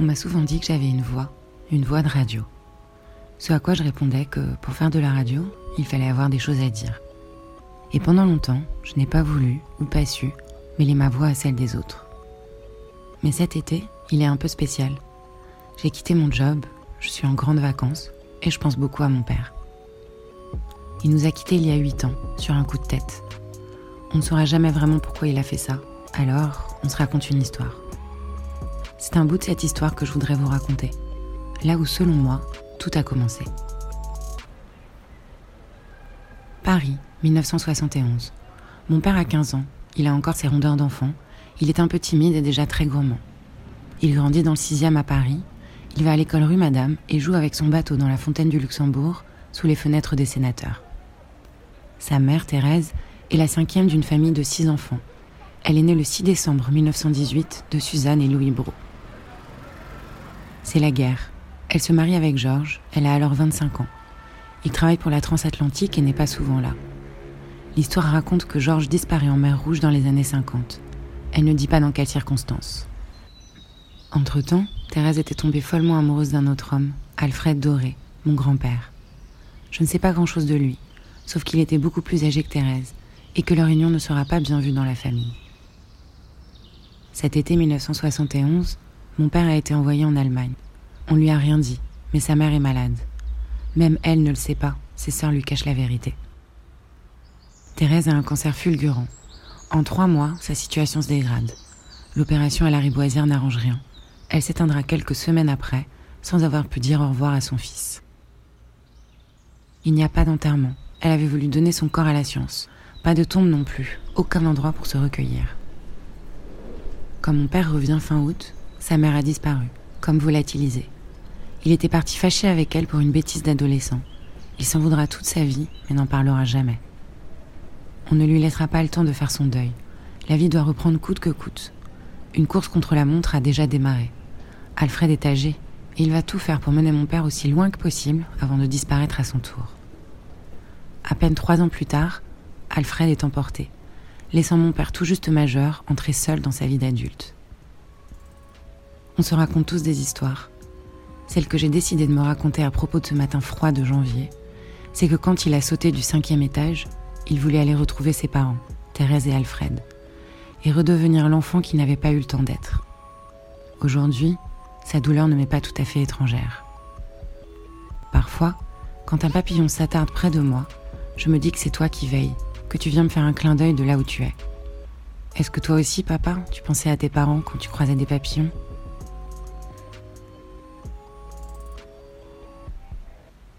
On m'a souvent dit que j'avais une voix, une voix de radio. Ce à quoi je répondais que pour faire de la radio, il fallait avoir des choses à dire. Et pendant longtemps, je n'ai pas voulu ou pas su mêler ma voix à celle des autres. Mais cet été, il est un peu spécial. J'ai quitté mon job, je suis en grande vacances et je pense beaucoup à mon père. Il nous a quittés il y a huit ans, sur un coup de tête. On ne saura jamais vraiment pourquoi il a fait ça, alors on se raconte une histoire. C'est un bout de cette histoire que je voudrais vous raconter, là où selon moi, tout a commencé. Paris, 1971. Mon père a 15 ans, il a encore ses rondeurs d'enfant, il est un peu timide et déjà très gourmand. Il grandit dans le 6e à Paris, il va à l'école rue Madame et joue avec son bateau dans la fontaine du Luxembourg, sous les fenêtres des sénateurs. Sa mère, Thérèse, est la cinquième d'une famille de six enfants. Elle est née le 6 décembre 1918 de Suzanne et Louis Brault. C'est la guerre. Elle se marie avec Georges, elle a alors 25 ans. Il travaille pour la transatlantique et n'est pas souvent là. L'histoire raconte que Georges disparaît en mer Rouge dans les années 50. Elle ne dit pas dans quelles circonstances. Entre-temps, Thérèse était tombée follement amoureuse d'un autre homme, Alfred Doré, mon grand-père. Je ne sais pas grand-chose de lui, sauf qu'il était beaucoup plus âgé que Thérèse, et que leur union ne sera pas bien vue dans la famille. Cet été 1971, mon père a été envoyé en Allemagne. On lui a rien dit, mais sa mère est malade. Même elle ne le sait pas, ses sœurs lui cachent la vérité. Thérèse a un cancer fulgurant. En trois mois, sa situation se dégrade. L'opération à la riboisière n'arrange rien. Elle s'éteindra quelques semaines après, sans avoir pu dire au revoir à son fils. Il n'y a pas d'enterrement. Elle avait voulu donner son corps à la science. Pas de tombe non plus, aucun endroit pour se recueillir. Quand mon père revient fin août, sa mère a disparu, comme volatilisée. Il était parti fâché avec elle pour une bêtise d'adolescent. Il s'en voudra toute sa vie, mais n'en parlera jamais. On ne lui laissera pas le temps de faire son deuil. La vie doit reprendre coûte que coûte. Une course contre la montre a déjà démarré. Alfred est âgé, et il va tout faire pour mener mon père aussi loin que possible avant de disparaître à son tour. À peine trois ans plus tard, Alfred est emporté, laissant mon père tout juste majeur entrer seul dans sa vie d'adulte. On se raconte tous des histoires. Celle que j'ai décidé de me raconter à propos de ce matin froid de janvier, c'est que quand il a sauté du cinquième étage, il voulait aller retrouver ses parents, Thérèse et Alfred, et redevenir l'enfant qui n'avait pas eu le temps d'être. Aujourd'hui, sa douleur ne m'est pas tout à fait étrangère. Parfois, quand un papillon s'attarde près de moi, je me dis que c'est toi qui veilles, que tu viens me faire un clin d'œil de là où tu es. Est-ce que toi aussi, papa, tu pensais à tes parents quand tu croisais des papillons?